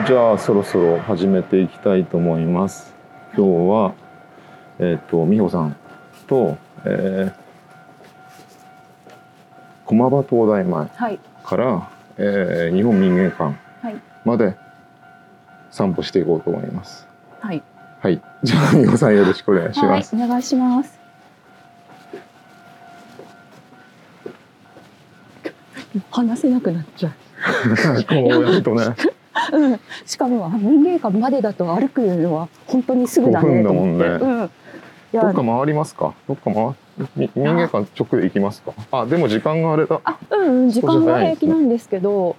はい、じゃあそろそろ始めていきたいと思います。今日は、えっ、と、美穂さんと、えー、駒場東大前はい。から、えー日本民芸館はい。まで散歩していこうと思います。はい。はい、じゃあ美穂さんよろしくお願いします。はい。お願いします。話せなくなっちゃう。こうやるとね、うん。しかも民芸館までだと歩くのは本当にすぐだねと思って。5分だもうん。いやどっか回りますか？どっか回み民芸館直で行きますか？あ、でも時間があれだ。あ、うん、うん、時間は平気なんですけど、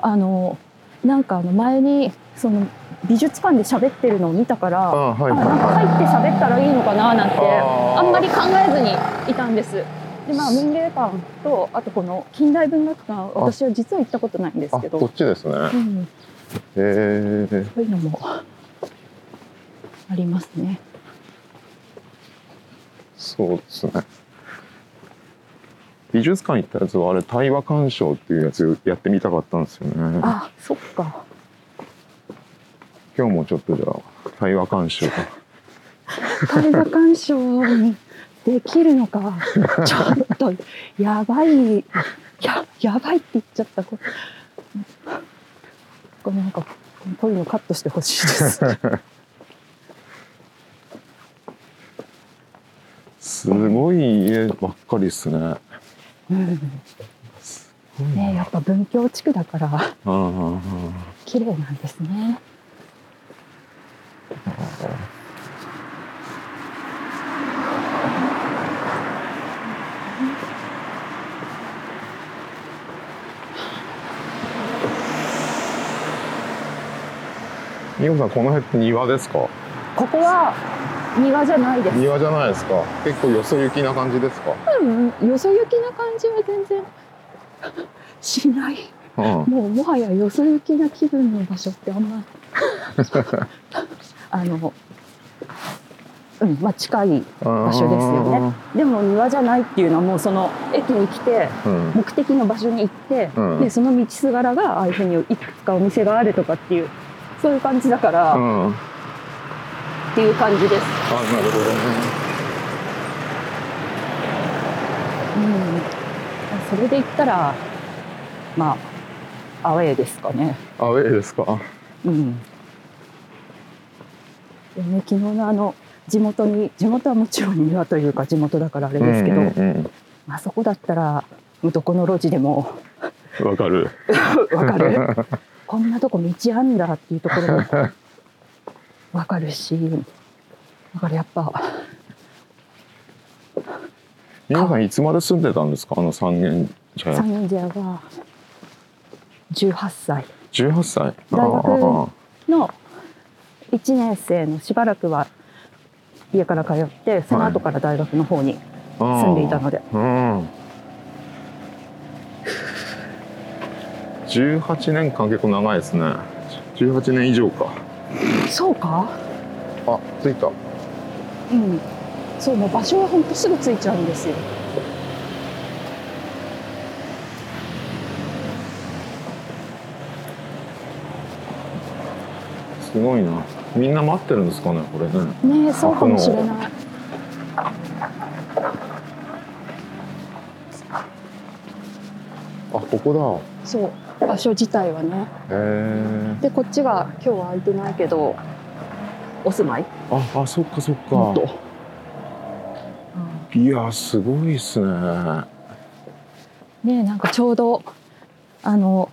あのなんかあの前にその美術館で喋ってるのを見たから、あ、はいあなんかはい入って喋ったらいいのかななんてあんまり考えずにいたんです。でまあ民芸館とあとこの近代文学館私は実は行ったことないんですあ、けど、こっちですね。うん、えー、そういうのもありますね。そうですね。美術館行ったやつはあれ対話鑑賞っていうやつやってみたかったんですよね。あ、そっか。今日もちょっとじゃあ対話鑑賞。絵画鑑賞にできるのか。ちょっとやばい。ややばいって言っちゃった。ここれなんかこういうのカットしてほしいです。すごい家ばっかりですね。うんねやっぱ文教地区だから綺麗なんですね。美穂さんこの辺って庭ですか？ここは庭じゃないです。庭じゃないですか？結構よそ行きな感じですか？うん、よそ行きな感じは全然 しない。うん。もうもはやよそ行きな気分の場所ってあんま あの、うん、まあ近い場所ですよね。でも庭じゃないっていうのはもうその駅に来てうん。目的の場所に行って、うんでその道すがらがああいうふうにいくつかお店があるとかっていうそういう感じだから、っうん。あ、ていう感じです。なるほどね。うん、それで言ったらまあアウェーですかね。アウェーですか？うん。でね昨日のあの地元に地元はもちろん庭というか地元だからあれですけど、うんうんあそこだったらどこの路地でもうんわかる。わかる こんなとこ道あんだっていうところも わかるしだからやっぱ皆さんいつまで住んでたんですか？あの三軒茶屋三。軒茶屋が18歳十八歳。大学あの1年生のしばらくは家から通ってその後から大学の方に住んでいたので、うん。十八年間結構長いですね。十八年以上か。そうか？あ、着いた。うんそうもう場所は本当すぐ着いちゃうんですよすごいな。みんな待ってるんですかね、これね。ねえそうかもしれないあ、ここそう場所自体はね。でこっちが今日は空いてないけどお住まい？あ、あ、そっかそっか。いや、すごいっすね。ねえなんかちょうどあの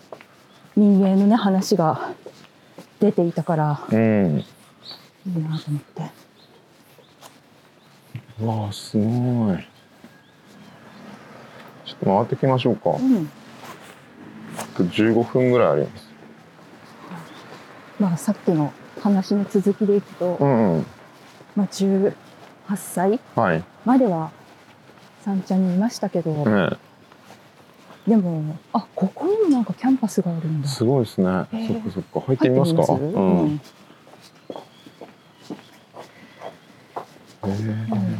民芸のね話が出ていたからうん。いいなと思ってわあ、すごい。ちょっと回ってきましょうか。うんあと15分ぐらいあります。まあさっきの話の続きでいくと、うん、うん。まあ、18歳はい。までは三茶にいましたけど、ねでもあここにもなんかキャンパスがあるんだすごいですね。へえそっかそっか。入ってみますか？うん。え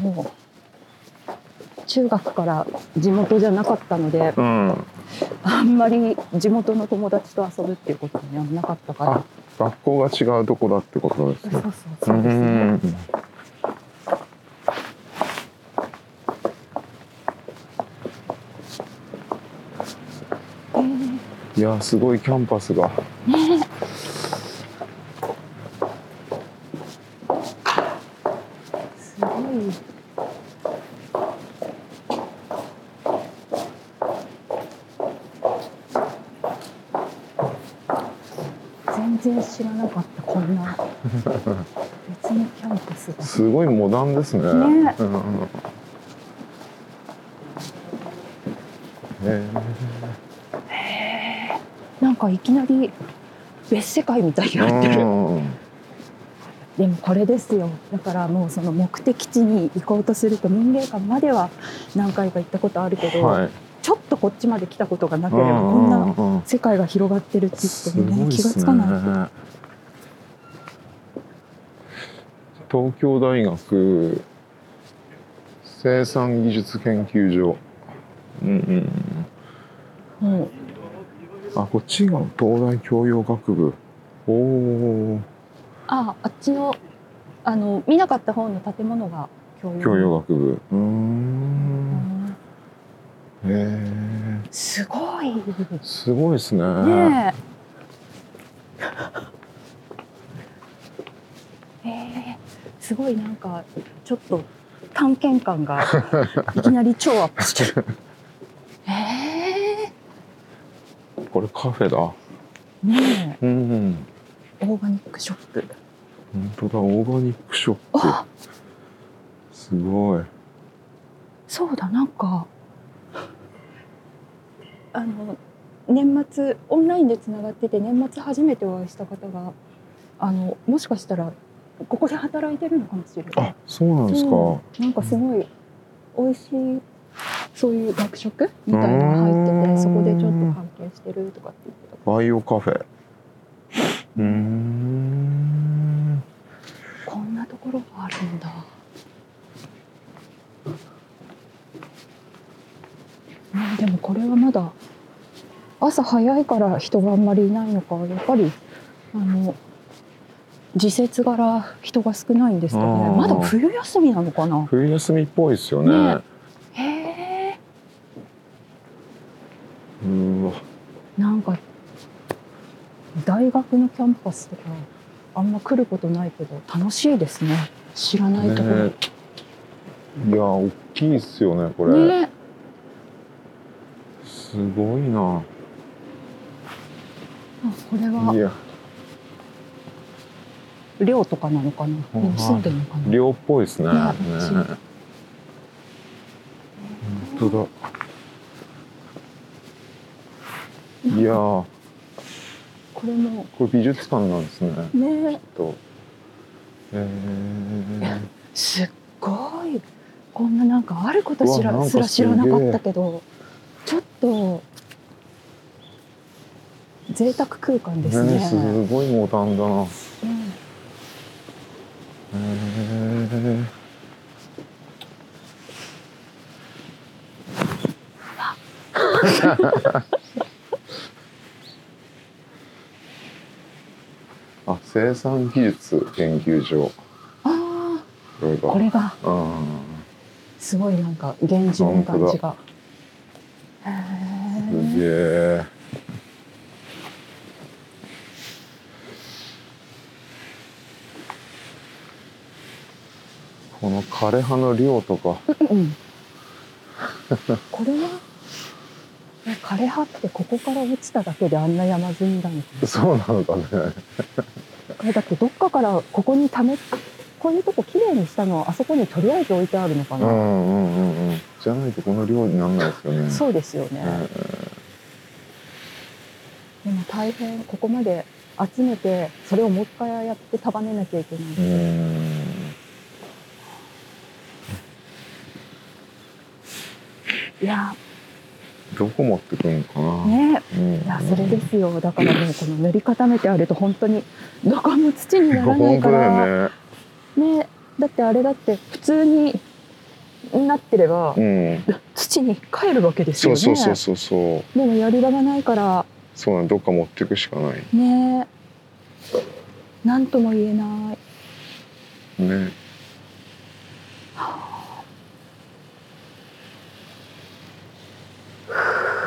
もう中学から地元じゃなかったのでうん。ああんまり地元の友達と遊ぶっていうことにはなかったから。あ学校が違うとこだってことですね。そうそうそうですいやすごいキャンパスが。ねすごい全然知らなかったこんな別のキャンパスがすごいモダンですね。ね。うんへなんかいきなり別世界みたいにえなってる。うん。でもこれですよ。だからもうその目的地に行こうとすると民芸館までは何回か行ったことあるけど、はい。ちょっとこっちまで来たことがなければこんなな世界が広がってるって言ってもね。気がつかない東京大学生産技術研究所。うんうんもうあこっちが東大教養学部。おおああっちのあの見なかった方の建物が教養。教養学部。うん。へえすごい。すごいですね。ねええーすごいなんかちょっと探検感が いきなり超アップしてる。えこれカフェだ。え。ねうん。えオーガニックショップ。本当だオーガニックショップ。あ。すごい。そうだなんかあの年末オンラインでつながってて年末初めてお会いした方があのもしかしたらここで働いてるのかもしれない。あそうなんですか、うん。なんかすごい美味しいそういう学食みたいなのが入っててそこでちょっと関係してるとかって言ってた。バイオカフェ。うーん。こんなところがあるんだ。ねでもこれはまだ朝早いから人があんまりいないのかやっぱりあの時節柄人が少ないんですかね。まだ冬休みなのかな。冬休みっぽいですよね。ね。へえうなんか大学のキャンパスとかあんま来ることないけど楽しいですね。知らないところ、ね。いや大きいっすよねこれ、ね。すごいな。あこれは。いや寮とかなのかな？うん。住んでるのかな？寮っぽいですね。ね。本当だ。いやー。これも。これ美術館なんですね。ね。と。えー、すっごい。こんななんかあること知らすら知らなかったけどちょっと贅沢空間ですね。ねすごいモダンだ。なうんへー あ生産技術研究所。あこれが。あこれが。うん。すごいなんか現地の感じが。へすげえ。えこの枯葉の量とか。うん。これはえ枯葉ってここから落ちただけであんな山積みなのかそうなのかねな。だってどっかからここにためこういうとこ綺麗にしたのはあそこにとりあえず置いてあるのかな。うんうんうんうんじゃないとこの量にならないですよねそうですよね。でも大変ここまで集めてそれをもう一回やって束ねなきゃいけない。うんうんいやどこ持ってくるのかな、ね。うん。いやそれですよ。だからもうこの塗り固めてあると本当にどこも土にならないから。よね。ね。だってあれだって普通にになってれば、うん。土に帰るわけですよね。そうそうそうそうそう。でもやり場がないから。そうなんどっか持っていくしかない。ね。何とも言えない。ね。う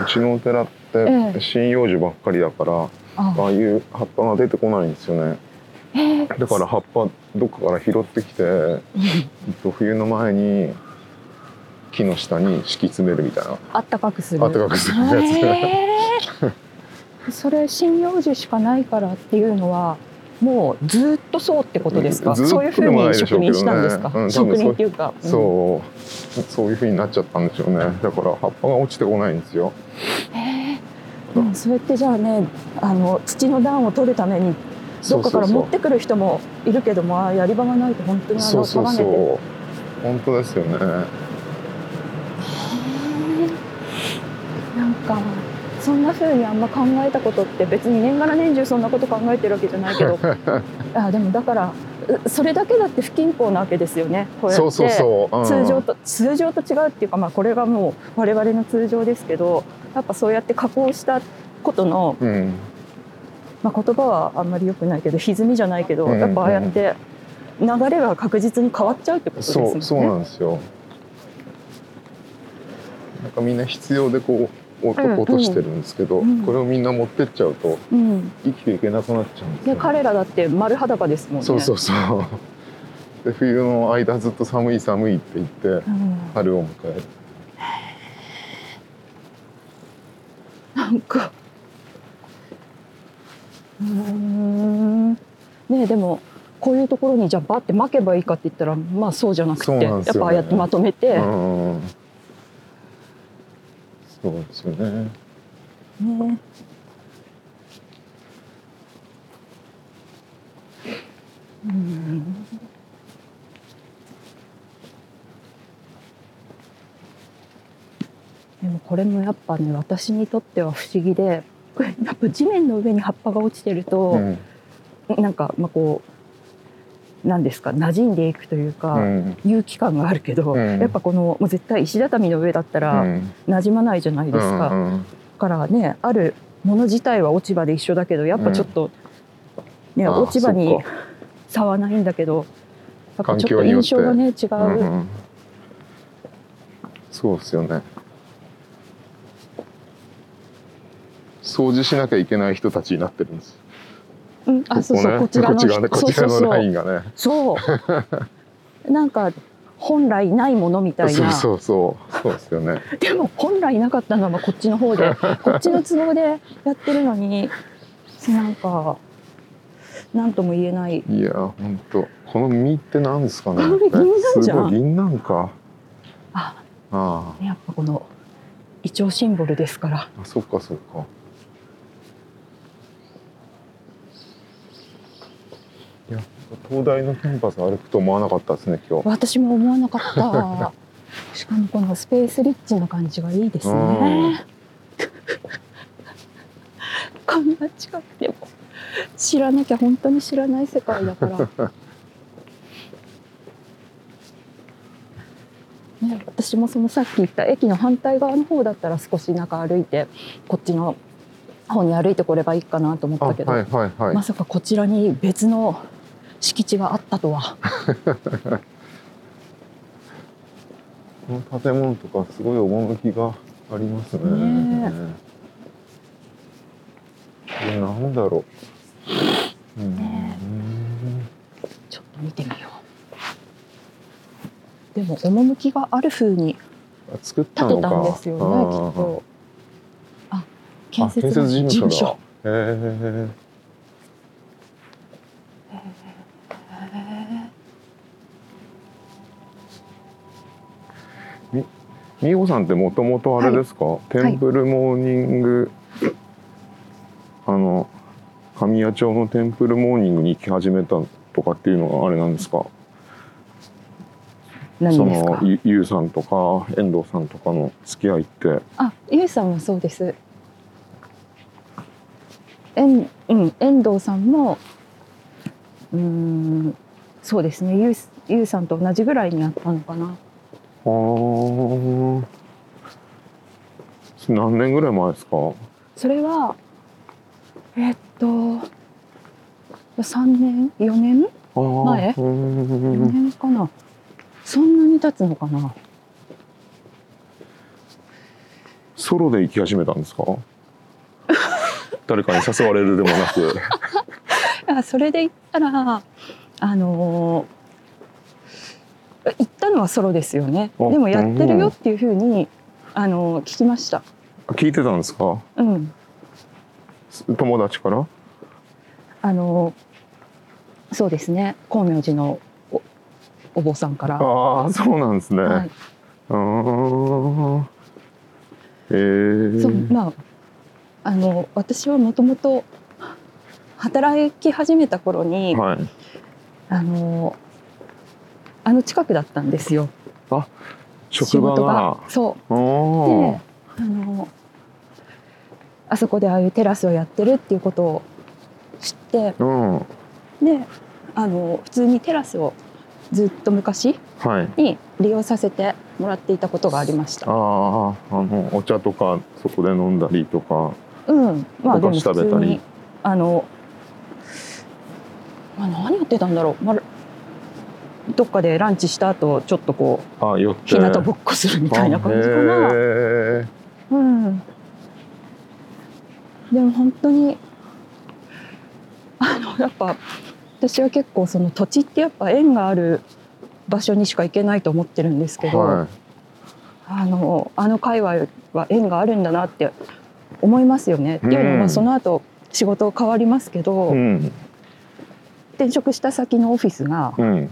ちのお寺ってええ。針葉樹ばっかりだから、ああ。あいう葉っぱが出てこないんですよね。えーだから葉っぱどっかから拾ってきて、えっと、冬の前に木の下に敷き詰めるみたいな。あったかくする。あったかくするやつ。へーそれ針葉樹しかないからっていうのはもうずっとそうってことですか？そういうふうに職人したんですか、うん職人っていうか、うん。そう。そういう風になっちゃったんでしょうね。だから葉っぱが落ちてこないんですよ。へー。でもそうやってじゃあねあの土の段を取るためにどっかから持ってくる人もいるけどもあーやり場がないと本当にあのそうそう束ねてそう本当ですよね。なんかそんな風にあんま考えたことって別に年がら年中そんなこと考えてるわけじゃないけど。あでもだからうそれだけだって不均衡なわけですよね。こうやって通常と通常と違うっていうか、まあ、これがもう我々の通常ですけどやっぱそうやって加工したことの、うん。まあ、言葉はあんまり良くないけど歪みじゃないけど、やっぱああやって流れが確実に変わっちゃうってことですね。そうそうなんですよ。なんかみんな必要でこう落としてるんですけど、うん。これをみんな持ってっちゃうとうん、生きていけなくなっちゃうんですでよ、彼らだって丸裸ですもんね。そうそうそう。で冬の間ずっと寒い寒いって言ってうん。春を迎える。なんか。うーん。ねえでもこういうところにじゃあバッて巻けばいいかって言ったらまあそうじゃなくて、ね。やっぱああやってまとめて、うんそうですよね。ねうん。でもこれもやっぱね私にとっては不思議でこれやっぱ地面の上に葉っぱが落ちてると、うん。なんかまあこうなんですか馴染んでいくというか、うん。勇気感があるけど、うん。やっぱこのもう絶対石畳の上だったらうん。馴染まないじゃないですか。うんうんだからねあるもの自体は落ち葉で一緒だけどやっぱちょっと、ねああ落ち葉に差はないんだけどやっぱちょっと印象がね違う、うんうん。そうですよね。掃除しなきゃいけない人たちになってるんですうんあそうそうここちらのこっち側ねこっち側のラインがね。そう。なんか本来ないものみたいな。そうそうそう。ですよね。でも本来なかったのはまあこっちの方で こっちの都合でやってるのになんか何とも言えない。いや本当この実って何ですかね。これ銀杏じゃん。銀杏か。ああやっぱこのイチョウシンボルですから。ああそっかそっかいや東大のキャンパス歩くと思わなかったですね今日。私も思わなかった。しかもこのスペースリッチな感じがいいですね。こんな近くでも。知らなきゃ本当に知らない世界だから。ね、私もそのさっき言った駅の反対側の方だったら少し中歩いてこっちの方に歩いてこればいいかなと思っあたけど、はいはいはい、まさかこちらに別の敷地があったとは。この建物とかすごい趣がありますね。ねえなんだろう。うんねちょっと見てみよう。でも趣がある風にあ作った建て。たんですよねきっと。あ、あ建設事務所だ。所。へえ。美穂さんってもともとあれですか、テンプルモーニング、あの神谷町のテンプルモーニングに行き始めたとかっていうのがあれなんですか？その。ゆゆうさんとか遠藤さんとかの付き合いってあ、ゆうさんはそうです。えん、うん、遠藤さんも。うーん、そうですね。ゆう、ゆうさんと同じぐらいになったのかな。ー何年ぐらい前ですか？それはえっと3年？4年？前？うーん。4年かな。そんなに経つのかな？ソロで行き始めたんですか？誰かに誘われるでもなく。あそれで言ったらあのー行ったのはソロですよね。おでもやってるよっていうふうにあのー聞きました。聞いてたんですか？うん。友達から？あのーそうですね。光明寺のおお坊さんから、ああそうなんですね、はい、あー。えー、そうまああの私はもともと働き始めた頃に、はい。あのあの近くだったんですよ。職場が。そう。おであのあそこでああいうテラスをやってるっていうことを知ってーうん。であの普通にテラスをずっと昔はい。に利用させてもらっていたことがありました。あああのお茶とかそこで飲んだりとかうん、まあでおも菓子食べたり。普通にあの、まあ、何やってたんだろう、まあ、どっかでランチした後ちょっとこう日向ぼっこするみたいな感じかあな。へうん。でも本当にあのやっぱ私は結構その土地ってやっぱ縁がある場所にしか行けないと思ってるんですけど、ーはあのあの界隈は縁があるんだなって思いますよね。っていうのうんはその後仕事変わりますけど、いうん転職した先のオフィスがうん。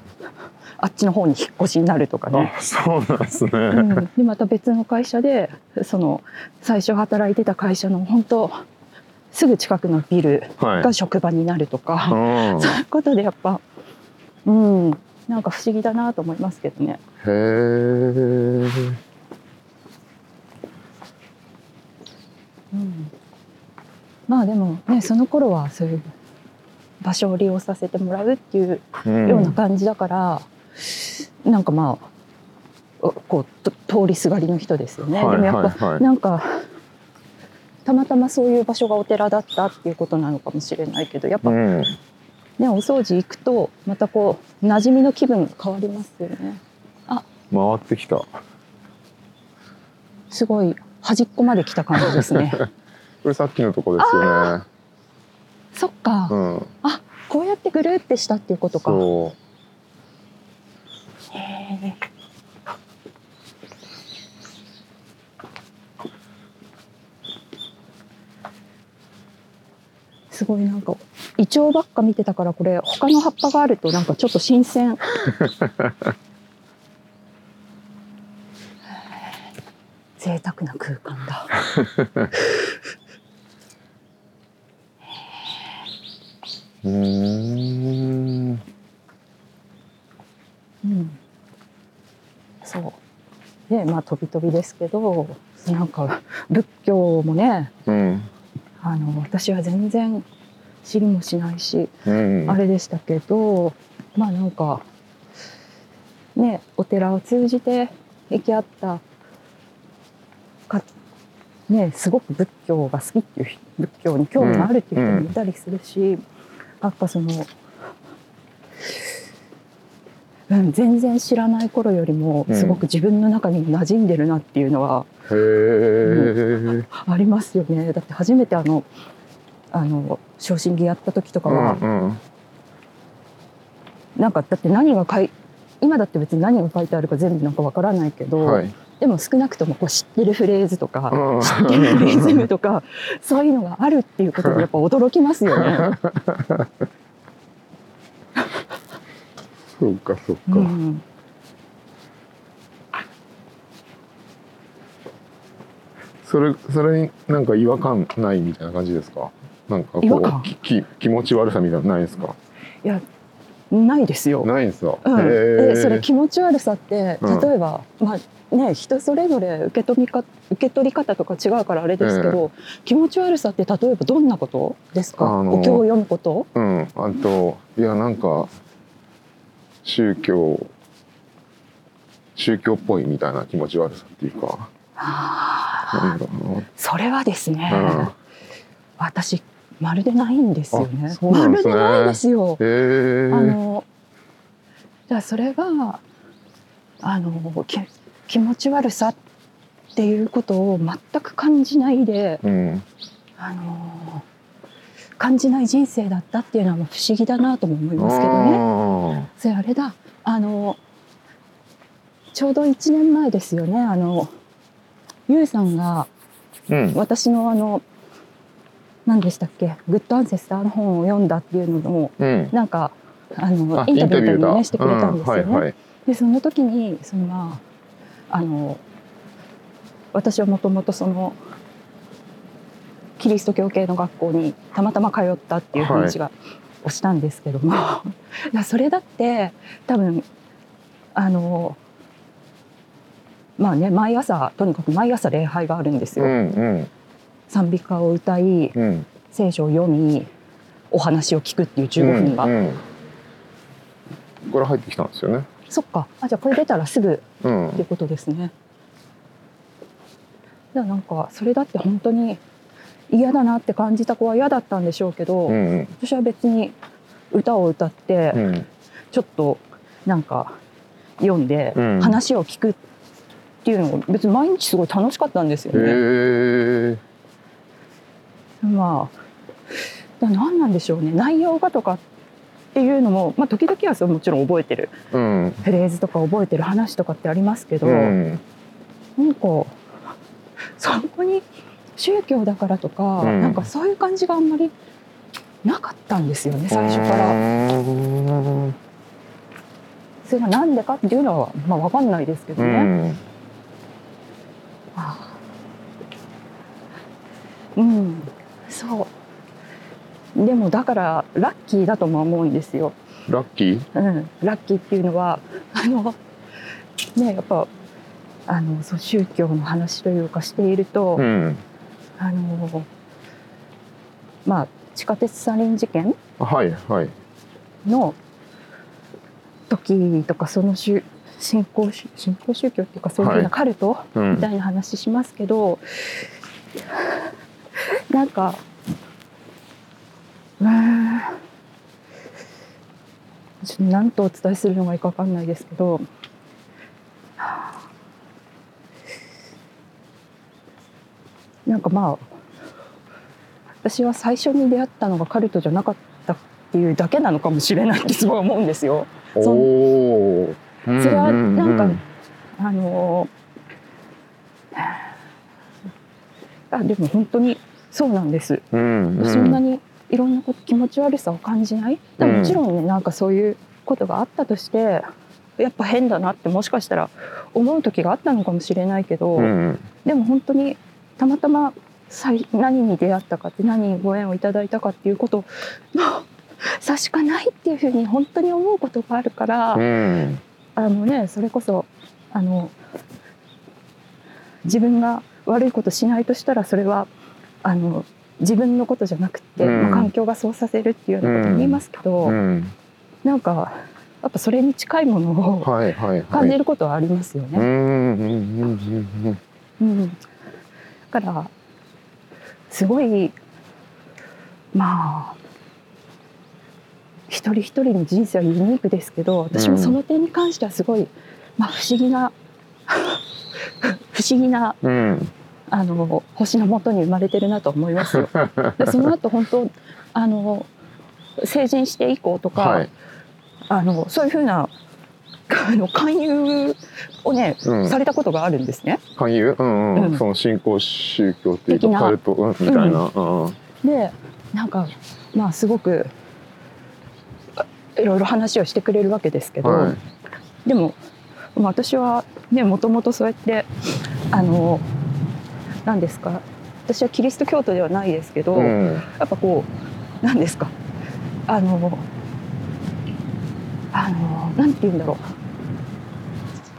あっちの方に引っ越しになるとかね。あそうなんですね、うん、でまた別の会社でその最初働いてた会社の本当すぐ近くのビルはい。が職場になるとか、うん。そういうことでやっぱうん。なんか不思議だなと思いますけどね。へえうん、まあでもねその頃はそういう場所を利用させてもらうっていううん。ような感じだから、なんかまあおこうと通りすがりの人ですよね。はいでもやっぱ、なんかたまたまそういう場所がお寺だったっていうことなのかもしれないけどやっぱうん。ねお掃除行くとまたこう馴染みの気分が変わりますよね。回ってきた。こすごい端っこまで来た感じですね。れさっきのとこですよねそっか、うん。こうやってぐるってしたっていうことか。そへえすごいなんかイチョウばっか見てたからこれ他の葉っぱがあるとなんかちょっと新鮮。贅沢な空間だ うん。うんそう。でまあ飛び飛びですけどなんか仏教もねうん。あの私は全然知りもしないしうん。あれでしたけど、まあなんかねお寺を通じて行き合ったかねすごく仏教が好きっていう人仏教に興味があるっていう人もいたりするし、やっぱその、うん、全然知らない頃よりもうん。すごく自分の中に馴染んでるなっていうのはへえありますよね。だって初めてあのあの昇進儀やった時とかは、うんうん。なんかだって何が書い今だって別に何が書いてあるか全部なんかわからないけど、はい。でも少なくともこう知ってるフレーズとか、うん。知ってるリズムとかそういうのがあるっていうことに やっぱ驚きますよね。そうかそうか、うん、それそれになんか違和感ないみたいな感じですか？なんかこうきき気持ち悪さみたいなのないですか？いやないですよ。ないんですよ、うん、えそれ気持ち悪さってうん。例えば、まあね人それぞれ受け取りか受け取り方とか違うからあれですけど、気持ち悪さって例えばどんなことですか、お経を読むこと？うん。あといやなんか宗教宗教っぽいみたいな気持ち悪さっていうか。なんだろそれはですね、うん、私まるでないんですよね。ね。まるでないですよ。あのじゃあそれがあのき気持ち悪さっていうことを全く感じないでうん。あの感じない人生だったっていうのは不思議だなとも思いますけどね。ねそれあれだ。あのちょうど1年前ですよね。あのゆうさんがうん。私のあの何でしたっけ？グッドアンセスターの本を読んだっていうのもうん。なんかあのあインタビューみたいにだねしてくれたんですよね。うんはいはい。でその時にそのまああの私はもともとそのキリスト教系の学校にたまたま通ったっていう話が、をしたんですけども。それだって多分あのまあね毎朝とにかく毎朝礼拝があるんですうよ。んうん賛美歌を歌いうん。聖書を読みお話を聞くっていう15分が、うんうん。これ入ってきたんですよね。そっか。あじゃあこれ出たらすぐうん。っていうことですね。いやなんかそれだって本当に嫌だなって感じた子は嫌だったんでしょうけど、うん私は別に歌を歌ってうん。うんちょっとなんか読んでうん。話を聞くっていうのが別に毎日すごい楽しかったんですよね。まあ何なんでしょうね。内容がとかっていうのも、まあ、時々はそうもちろん覚えてるうん。フレーズとか覚えてる話とかってありますけど、うん。なんかそこに宗教だからとか、うん。なんかそういう感じがあんまりなかったんですよね最初から。うんそれがなんでかっていうのはまあわかんないですけどうね。ん。ああ。うん、そう。でもだからラッキーだとも思うんですよ。ラッキー？うん、ラッキーっていうのはあのねやっぱあのそう宗教の話というかしていると、うん。あのまあ地下鉄サリン事件？はいはい。の時とかその宗信仰宗信仰宗教っていうかそういうふうはない。カルトうん。みたいな話しますけど、なんかうーんちょっと何とお伝えするのがいいか分かんないですけど。なんかまあ私は最初に出会ったのがカルトじゃなかったっていうだけなのかもしれないってすごい思うんですよ。そおおそそれはなんかあのあでも本当にそうなんです。うん。そんなにいろんなこと気持ち悪さを感じない？でももちろんねなんかそういうことがあったとしてやっぱ変だなってもしかしたら思う時があったのかもしれないけど、うんでも本当にたまたま最何に出会ったかって何にご縁をいただいたかっていうことの 差しかないっていうふうに本当に思うことがあるから。うんあのねそれこそあの自分が悪いことしないとしたらそれはあの自分のことじゃなくて、うん。まあ、環境がそうさせるっていうようなことも言いますけど、うん。なんかやっぱそれに近いものを感じることはありますよね。だからすごいまあ一人一人の人生はユニークですけど私もその点に関してはすごい、まあ、不思議な 不思議なうんうんあの星のもとに生まれてるなと思いますよ。でその後本当あの成人して以降とか、はい。あのそういうふうなあの勧誘をね、うん。されたことがあるんですね。勧誘？うんううん。んその新興宗教的な。かカルト？うんみたいな。うん。でなんかまあすごくあいろいろ話をしてくれるわけですけど、はい。でもまあ私はねもともとそうやってあの何ですか？私はキリスト教徒ではないですけど、うん。やっぱこう何ですか？あのあのなんて言うんだろ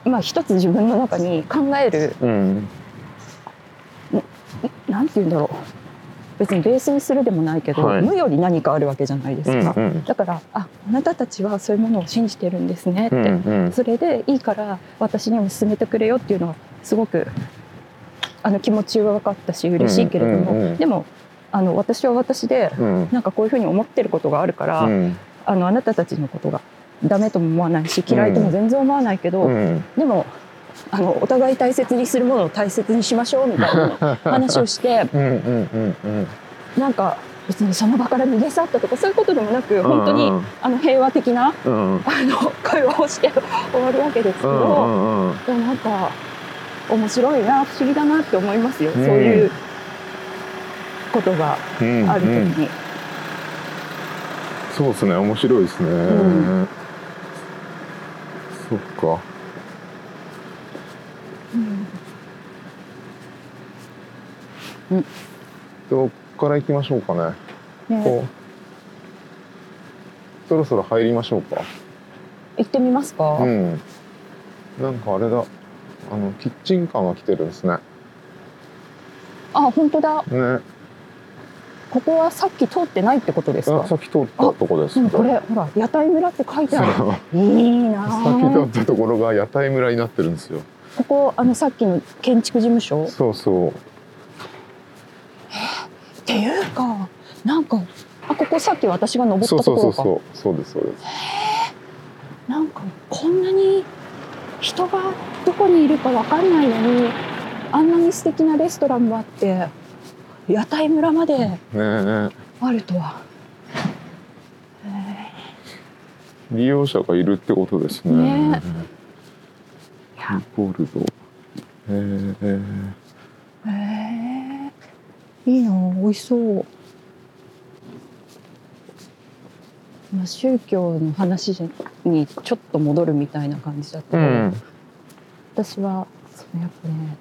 う。まあ一つ自分の中に考えるうん。なんて言うんだろ別にベースにするでもないけど、はい。無より何かあるわけじゃないですか、うんうん。だからああなたたちはそういうものを信じてるんですねって、うんうん。それでいいから私にも勧めてくれよっていうのはすごくあの気持ちは分かったし嬉しいけれども、うんうん。うんでもあの私は私でうん。なんかこういうふうに思ってることがあるから、うん。あのあなたたちのことがダメとも思わないし嫌いとも全然思わないけど、うん。でもあのお互い大切にするものを大切にしましょうみたいな 話をしてうんなんか別にその場から逃げ去ったとかそういうことでもなく本当に、あの平和的なあの会話をして終わるわけですけど、うんなんか面白いな不思議だなって思いますよ、うん。そういうことがうん。ある時うんに。そうですね面白いですね、ん。そっか。どっから行きましょうかね。ね。こう。そろそろ入りましょうか。行ってみますか、うん。なんかあれだあのキッチンカーが来てるんですね。あ本当だ。ね。ここはさっき通ってないってことですか？あさっき通ったとこです。これほら屋台村って書いてある。そう。いいなさっきあ通ったところが屋台村になってるんですよ。ここあのさっきの建築事務所？っそうそう。ていうかなんかあここさっき私が登ったそうところか。そうそうそうそう。ですそうです。なんかこんなに人がどこにいるかわかんないのにあんなに素敵なレストランもあって屋台村まであるとは。え利用者がいるってことですね。ねいやボルド。えー、えー。いいな美味しそう。まあ宗教の話にちょっと戻るみたいな感じだったけど、うん。私はそのやっぱね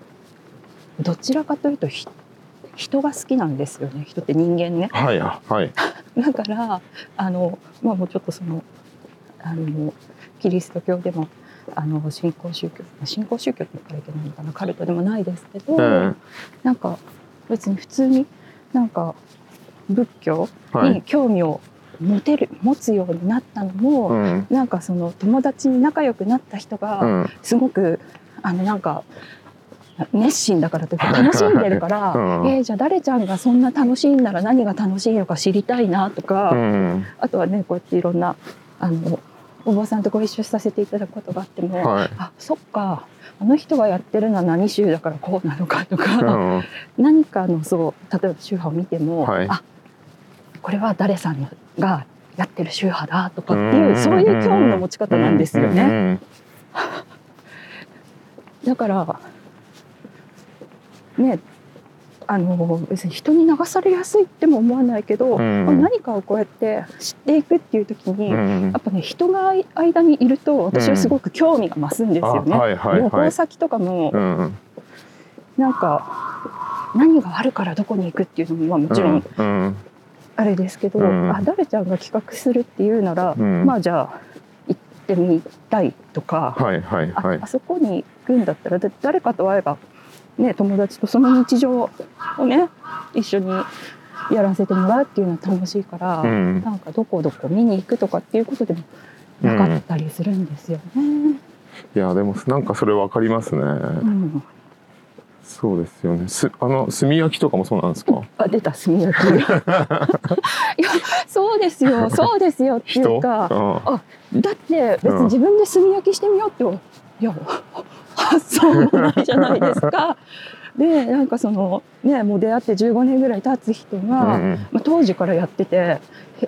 どちらかというとひ人が好きなんですよね。人って人間ね。はいはい。だからあのまあもうちょっとそのあのキリスト教でもあの新興宗教新興宗教って言ったらいけないのかな。カルトでもないですけど、えなんか別に普通になんか仏教にはい。興味を持てる、持つようになったのも、うん。なんかその友達に仲良くなった人うがん。すごくあのなんか熱心だからというか楽しんでるから、うん。えーじゃあ誰ちゃんがそんな楽しいんなら何が楽しいのか知りたいなとか、うん。あとはねこうやっていろんなあのお坊さんとご一緒させていただくことがあっても、はい。あそっかあの人がやってるのは何宗だからこうなのかとか、うん。何かのそう例えば宗派を見ても、はい。あこれは誰さんがやってる宗派だとかってうん。いうそういう興味の持ち方なんですよね。うん だからねあの別に人に流されやすいっても思わないけど、うん。何かをこうやって知っていくっていう時に、やうん。うんっぱね人が間にいると私はすごく興味が増すんですよね。旅はい行先とかもうんなんか何があるからどこに行くっていうのもまあもちろんあれですけど、うん。あ誰ちゃんが企画するっていうなら、うん。まあじゃあ行ってみたいとか、はいはいはい。ああそこに行くんだったらだ誰かと会えば、ね、友達とその日常をね一緒にやらせてもらうっていうのは楽しいから、うん。なんかどこどこ見に行くとかっていうことでもなかったりするんですよね。いやでもなんかそれわかりますね、うんそうですよね。すあの炭焼きとかもそうなんですか？あ出た炭焼き。いやそうですよ。そうですよ。ってい人うかあだって別に自分で炭焼きしてみようっていや発想もないじゃないですか。でなんかそのねもう出会って15年ぐらい経つ人が、うんまあ、当時からやってて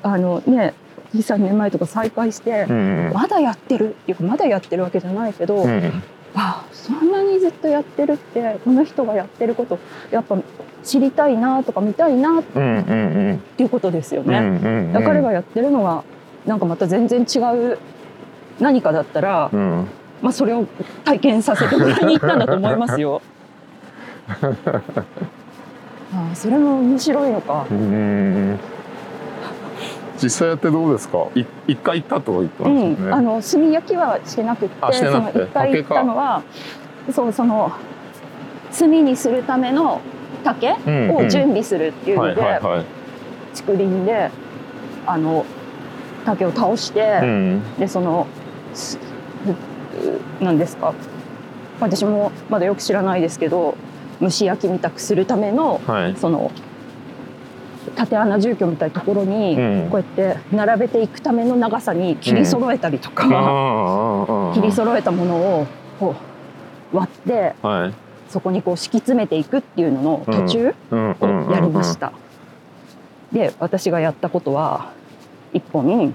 あのね23年前とか再開して、うんうんまだやってるっていうかまだやってるわけじゃないけど、うんあそんなにずっとやってるってこの人がやってることやっぱ知りたいなとか見たいなっていうことですようんうね。んうんだから彼がやってるのがなんかまた全然違う何かだったら、うんまあ、それを体験させてもらいに行ったんだと思いますよ。ああそれも面白いのか。うん実際やってどうですか？い一回行ったとか言ってうますよね、ん、あの炭焼きはしてなくってその一回行ったのはそうその炭にするための竹うんを準備するっていうはいので、竹林であの竹を倒して、うん。でそのすうなんですか？私もまだよく知らないですけど蒸し焼きみたくするためのはい。その縦穴住居みたいなところに、うん。こうやって並べていくための長さに切り揃えたりとか、切り揃えたものをこう割ってはい。そこにこう敷き詰めていくっていうのの途中うんうんをやりました。で私がやったことは一本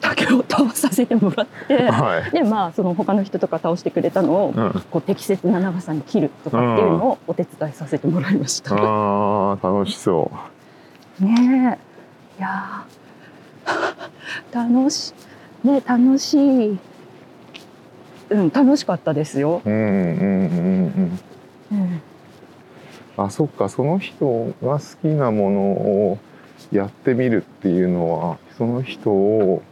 竹を倒させてもらってはい。でまあその他の人とか倒してくれたのをうん。こう適切な長さに切るとかっていうのをお手伝いさせてもらいました。ああ楽しそねえ。いやー。楽しね楽しい。うん楽しかったですよ。ううんうんうんうん。うん。あそっかその人が好きなものをやってみるっていうのはその人を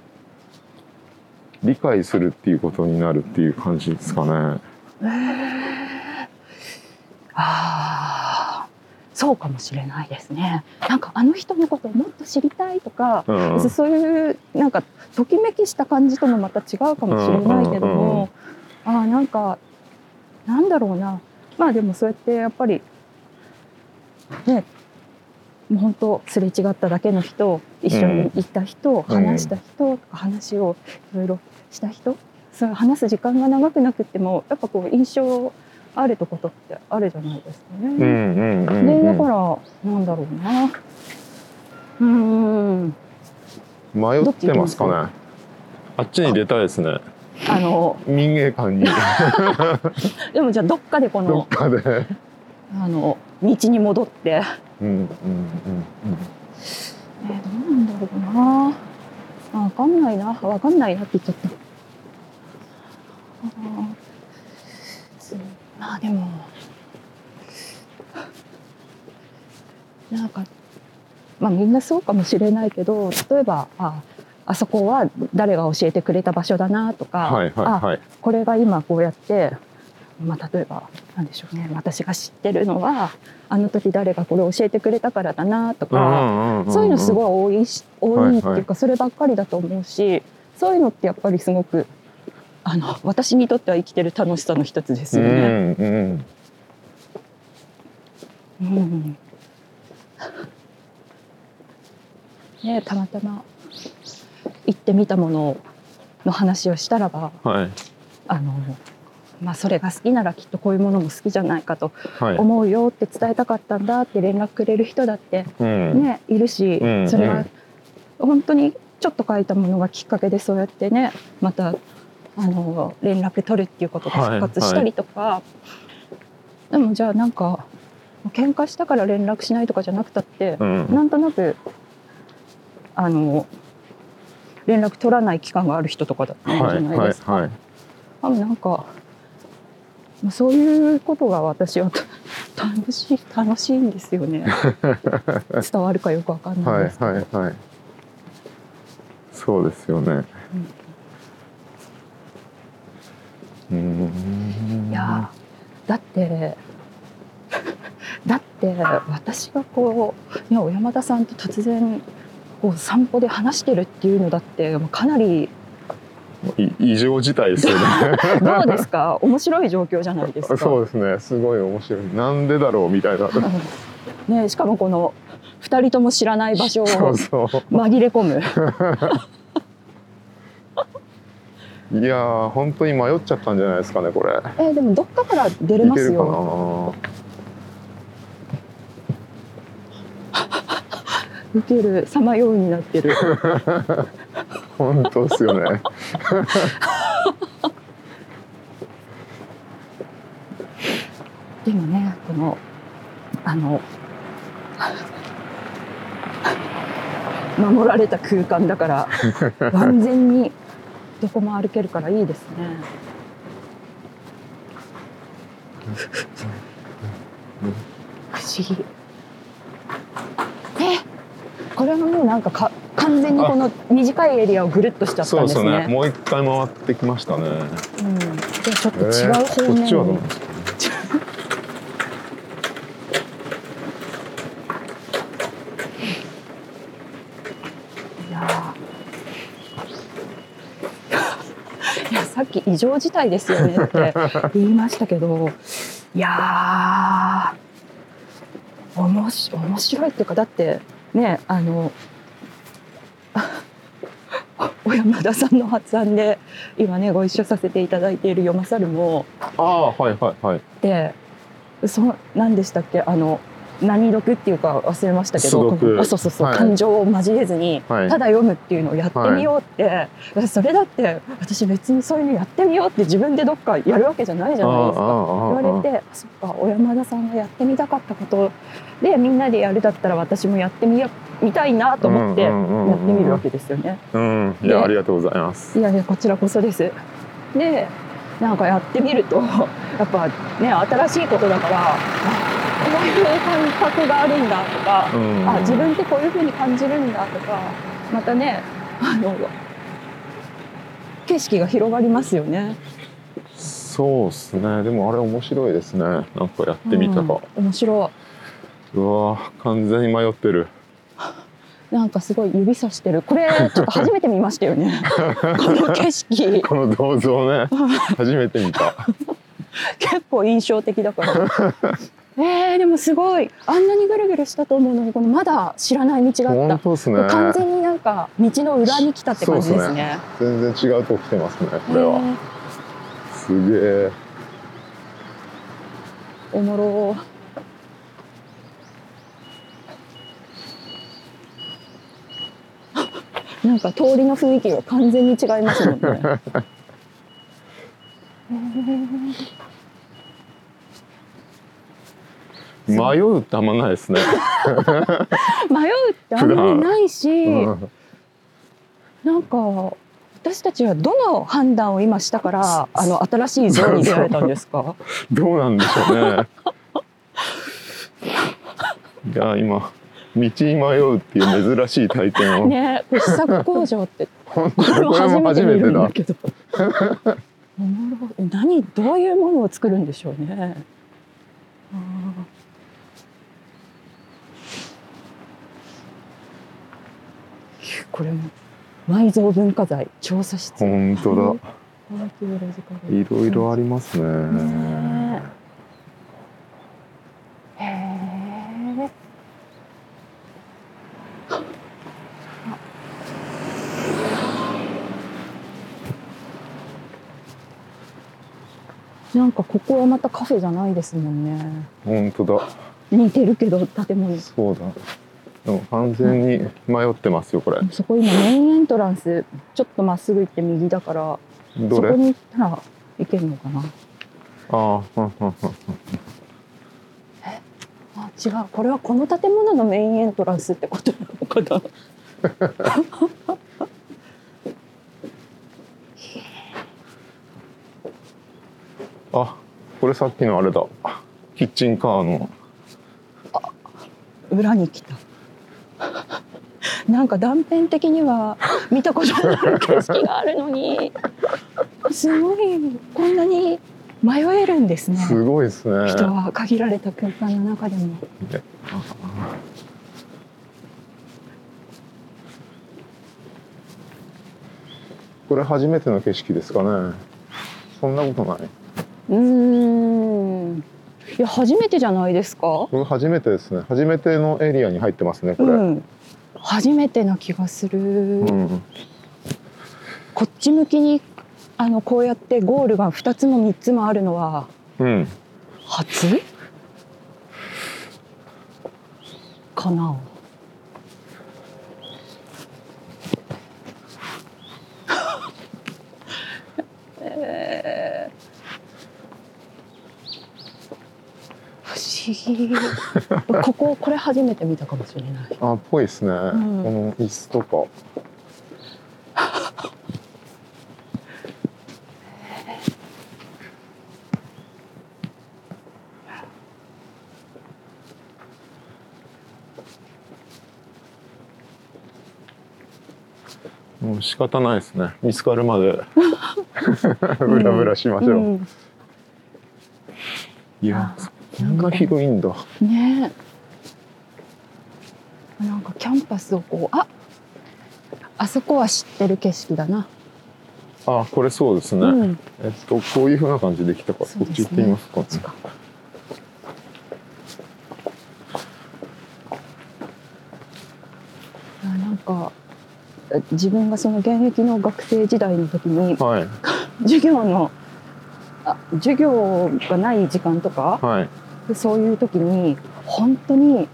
理解するっていうことになるっていう感じですかね。えー。ああそうかもしれないですね。なんかあの人のことをもっと知りたいとか、うん。そういうなんかときめきした感じともまた違うかもしれないけども、ああなんかなんだろうな。まあでもそうやってやっぱりねもう本当すれ違っただけの人一緒に行った人、うん。話した人とか話をいろいろした人そういう話す時間が長くなくってもやっぱこう印象あるとことってあるじゃないですかね。うんうんうんでだうんからなんだろうな。うーん。迷ってますかね。あっちに出たいですね。あの民芸館に。でもじゃあどっかでこどっのかで。あの道に戻って、うんうんうんえーどうなんだろうな。あわかんないな。わかんないなって言っちゃったまあでもなんかまあみんなそうかもしれないけど例えばああそこは誰が教えてくれた場所だなとか、はいはいあはい。これが今こうやって、まあ、例えばなんでしょうね私が知ってるのはあの時誰がこれ教えてくれたからだなとか、そういうのすい。ごい多いし多いっていうかそればっかりだと思うしそういうのってやっぱりすごくあの私にとっては生きてる楽しさの一つですうよね。んうん。うんねたまたま行ってみたものの話をしたらばはいあの、まあ、それが好きならきっとこういうものも好きじゃないかとはい。思うよって伝えたかったんだって連絡くれる人だってうん。ねいるし、うんそれはうん本当にちょっと書いたものがきっかけでそうやってねまたあの連絡取るっていうことが復活したりとか、でもじゃあなんか喧嘩したから連絡しないとかじゃなくたって、うん。なんとなくあの連絡取らない期間がある人とかだったんじゃはいないですか。はいはい。あなんかまあそういうことが私はた楽しい楽しいんですよね 伝わるかよくわかんないはいですけど、はいはい。そうですよね。うん。いやーだってだって私がこう、ね、小山田さんと突然こう散歩で話してるっていうのだってもうかなりい異常事態ですよね。どうですか？面白い状況じゃないですか。そうですね。すごい面白い。なんでだろうみたいな。うんね、しかもこの2人とも知らない場所を。紛れ込むいやー本当に迷っちゃったんじゃないですかねこれ。えーでもどっかから出れますよな。受けるさまようになってる本当ですよね。でもねこのあの守られた空間だから 完全にどこも歩けるからいいですね。不思議。え、これはもうなんかか完全にこの短いエリアをぐるっとしちゃったそうんでですすね。ね。もう一回回ってきましたね。うん、でちょっと違う方面に、ちはどうなんですか。さっき異常事態ですよねって 言いましたけどいやーおもし面白いっていうかだってねあの 小山田さんの発案で今ねご一緒させていただいている「読まさる」も。ああはいはいはい。でそ何でしたっけ？あの何読っていうか忘れましたけどあそうそうそう、はい。感情を交えずにはい。ただ読むっていうのをやってみようって、それだって私別にそういうのやってみようって自分でどっかやるわけじゃないじゃないですか。言われてそっか小山田さんがやってみたかったことでみんなでやるだったら私もやってみよみたいなと思ってやうんうんうんうん。ってみるわけですよね。うん。いやありがとうございます。いやいやこちらこそです。でなんかやってみるとやっぱね新しいことだからあこういう感覚があるんだとか、うんあ自分ってこういうふうに感じるんだとかまたねあの景色が広がりますよね。そうっすねでもあれ面白いですねなんかやってみたか、うん面白うわー完全に迷ってるい。なんかすごい指さしてる。これちょっと初めて見ましたよね。この景色この銅像ね初めて見た 結構印象的だから。えー、でもすごいあんなにぐるぐるしたと思うのにこのまだ知らない道があった。本当ですね完全になんか道の裏に来たって感じですね。全然違うとこ来てますねこれは、ねすげえおもろ。なんか通りの雰囲気が完全に違いますもんね。迷うってあんまないですね、迷うってあんまりないし、うんなんか私たちはどの判断を今したからあの新しい像に出会えたんですか？どうなんでしょうね。いや今道に迷うっていう珍しい体験を、ね、試作工場って。これも初めて見るんだけど。何どういうものを作るんでしょうね。ーこれも埋蔵文化財調査室。本当だだ。いろいろありますねねへえ。なんかここはまたカフェじゃないですもんね。本当だ似てるけど建物。そうだ完全に迷ってますよこれ。そこ今メインエントランスちょっとまっすぐ行って右だからそこに行ったら行けるのかな？ああうんうんうんあ違う。これはこの建物のメインエントランスってことなのかな？あこれさっきのあれだ。キッチンカーの。裏に来た。なんか断片的には 見たことのある景色があるのにすごいこんなに迷えるんですね。すごいですね。人は限られた空間の中でも。これ初めての景色ですかね。そんなことない。うーん。いや初めてじゃないですか？これ初めてですね。初めてのエリアに入ってますねこれ、うん初めてな気がする、うん。こっち向きにあのこうやってゴールが2つも3つもあるのはうん。初？かなえー不思議 こここれ初めて見たかもしれない。あっぽいですね、ん。この椅子とか。もう仕方ないですね。見つかるまで。ブラブラしましょう、うん。いやこんな広いんだ。ねえ。なんかキャンパスをこうああそこは知ってる景色だな。あこれそうですね、うん、えっとこういう風な感じできたからね。こっち行ってみますか、こっちかなんかえ自分がその現役の学生時代の時にはい。授業のあ授業がない時間とかはいそういう時に本当に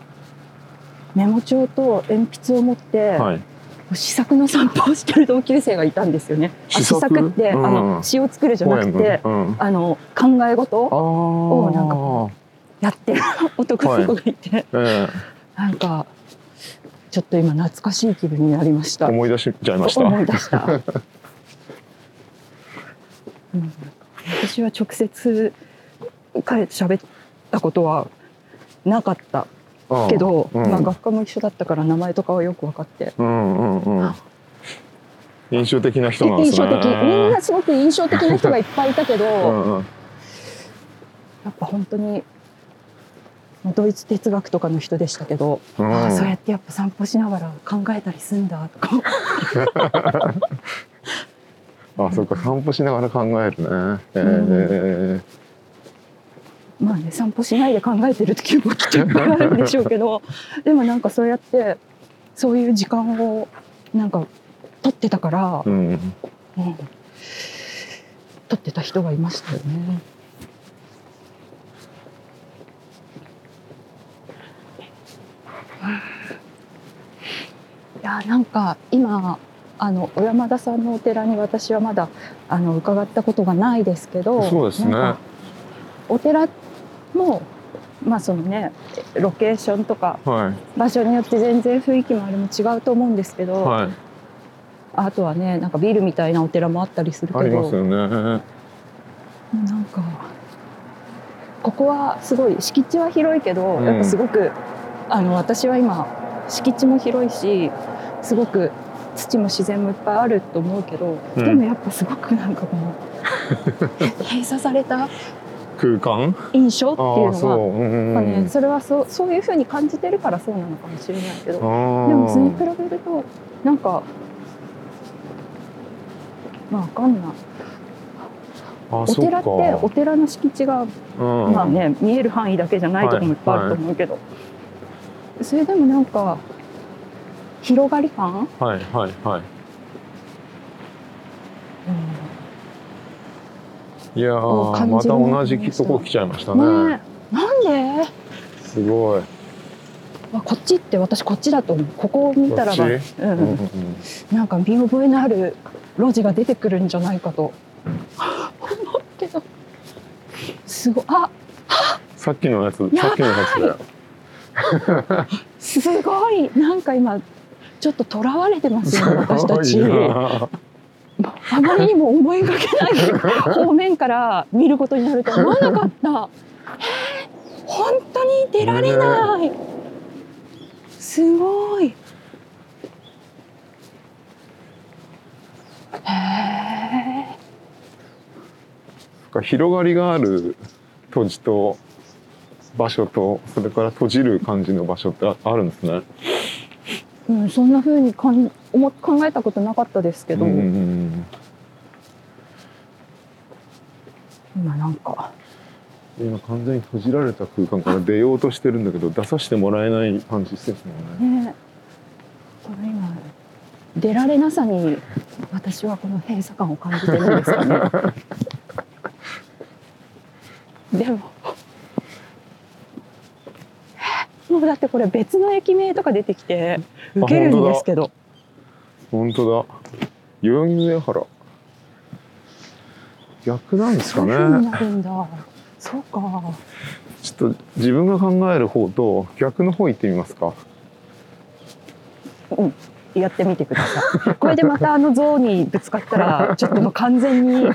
メモ帳と鉛筆を持って、はい。試作の散歩をしてる同級生がいたんですよね。あ試試作作って、うん。あの詩を作るじゃなくて、うん、ああの考え事あをなんかーやってる 男の子がいて、えなんかちょっと今懐かしい気分になりました。え思い出しちゃいました。思い出した。うん、私は直接彼と喋ったことはなかったけど、うんまあ学科も一緒だったから名前とかはよく分かって。うんうんうん。印象的な人なんですね。印象的。みんなすごく印象的な人がいっぱいいたけど、うんうん。やっぱ本当にドイツ哲学とかの人でしたけど、うん。ああそうやってやっぱ散歩しながら考えたりすんだとか。あそっか散歩しながら考えるね。ええまあね散歩しないで考えてる時もきっといっぱいあるんでしょうけど でもなんかそうやってそういう時間をなんか取ってたから、うん。うん。取ってた人がいましたよね。いやなんか今あの小山田さんのお寺に私はまだあの伺ったことがないですけどそうですねお寺もまあそのねロケーションとかはい。場所によって全然雰囲気もあれも違うと思うんですけど、はい。あとはねなんかビルみたいなお寺もあったりするけどありますよね。なんかここはすごい敷地は広いけど、うん。やっぱすごくあの私は今敷地も広いしすごく土も自然もいっぱいあると思うけど、うん。でもやっぱすごくなんかこの閉鎖された空間？印象っていうああそう。のうんね、それはそうそういうふうに感じてるからそうなのかもしれないけどでもそれに比べるとなんかまあわかんない。お寺ってお寺の敷地がうん。まあね見える範囲だけじゃないとこもいっぱいあると思うけど、それでもなんか広がり感、はいはいはいいやまた同じとこ来ちゃいましたね。ねえ。なんで？すごい。あこっちって私こっちだと思う。ここを見たらば、うん。うんうんなんか見覚えのある路地が出てくるんじゃないかと。思うけどすごい。あさっきのやつさっきのやつだよ。すごい。なんか今ちょっととらわれてますよね私たちあまりにも思いがけない 方面から見ることになると思わなかった。えー本当に出られない。すごい。へえ。広がりがある土地と場所とそれから閉じる感じの場所ってああるんですね。うん、そんな風にかん思考えたことなかったですけど、うんうんうん今なんか今完全に閉じられた空間から出ようとしてるんだけど出させてもらえない感じですもんね。ね、この今出られなさに私はこの閉鎖感を感じてるんですかね。でももうだってこれ別の駅名とか出てきて受けるんですけど本当だ。代々木上原。逆なんですかね。なるんだ。そうか。ちょっと自分が考える方と逆の方行ってみますか。やってみてください。これでまたあの像にぶつかったらちょっともう完全に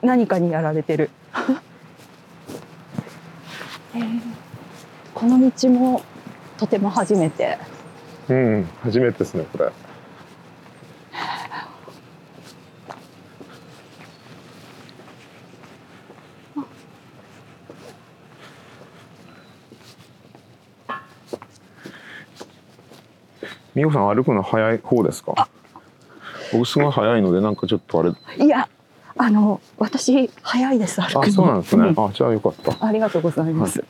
何かにやられてる。へえこの道もとても初めて。うん、初めてですねこれ。美穂さん歩くの早い方ですか？僕すごい早いのでなんかちょっとあれいやあの私早いです歩くのあそうなんですね、うんあじゃあよかったありがとうございます。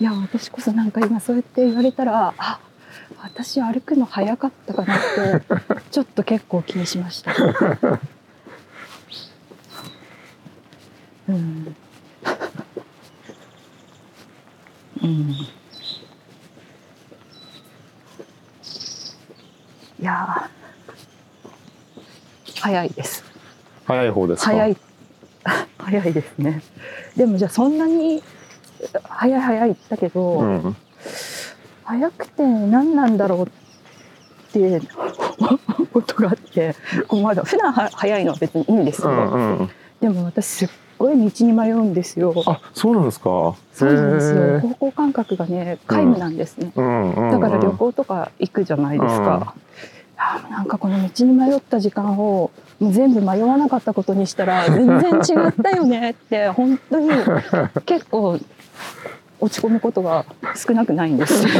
い、や私こそなんか今そうやって言われたらあ私歩くの早かったかなってちょっと結構気にしました。うん。うん。いやー。早いです。早い方ですか？早い。早いですね。でもじゃあそんなに早い早いだけど、うん。早くて何なんだろうって ことがあってこうまだ普段は早いのは別にいいんですよ、うんうん。でも私すっごい道に迷うんですよ。あそうなんですか？そうなんですよ。方向感覚がね皆無なんですね、うん。うんうんだから旅行とか行くじゃないですか。いやなんかこの道に迷った時間をもう全部迷わなかったことにしたら全然違ったよねって 本当に結構落ち込むことが少なくないんです。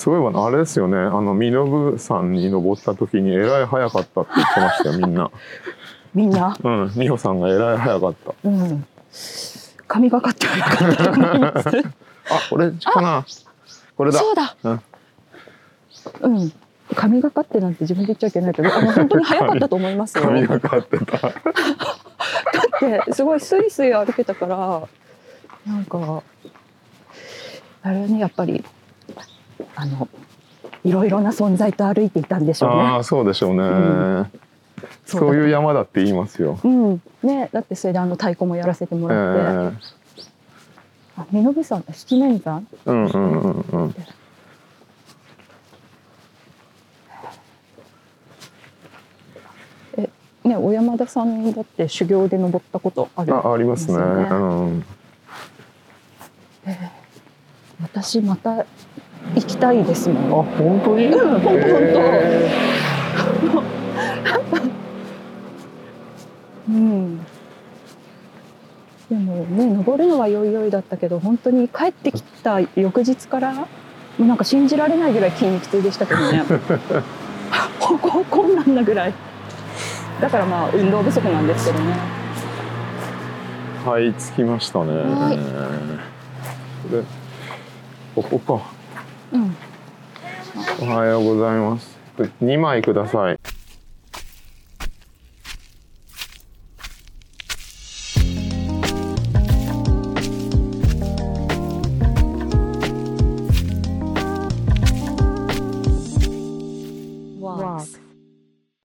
そういえばあれですよね。あの身延山に登った時にえらい早かったって言ってましたよみんな。みんな、うん。美穂さんがえらい早かった。うん、神がかって早かった。あこれかな。これだ。そうだ。うん。うん。神がかってなんて自分で言っちゃいけないけど、あの本当に早かったと思いますよ。髪がかってた。だってすごいスイスイ歩けたからなんかあれはねやっぱりあのいろいろな存在と歩いていたんでしょうね。ああそうでしょうね、うん。そういう山だって言いますよ。うん、ねだってそれであの太鼓もやらせてもえらって、あ身延山七面山えうんうんうんうん。ね小山田さんだって修行で登ったことあるあありますね。うん。私また行きたいですもん。あ本当に？うん本当。本当へうん。でもね登るのはよいよいだったけど本当に帰ってきた翌日からもうなんか信じられないぐらい筋肉痛でしたけどね。こここんなぐらい。だからまあ運動不足なんですけどね。えはい着きましたね。はい。でここかうん。おはようございます。2枚ください。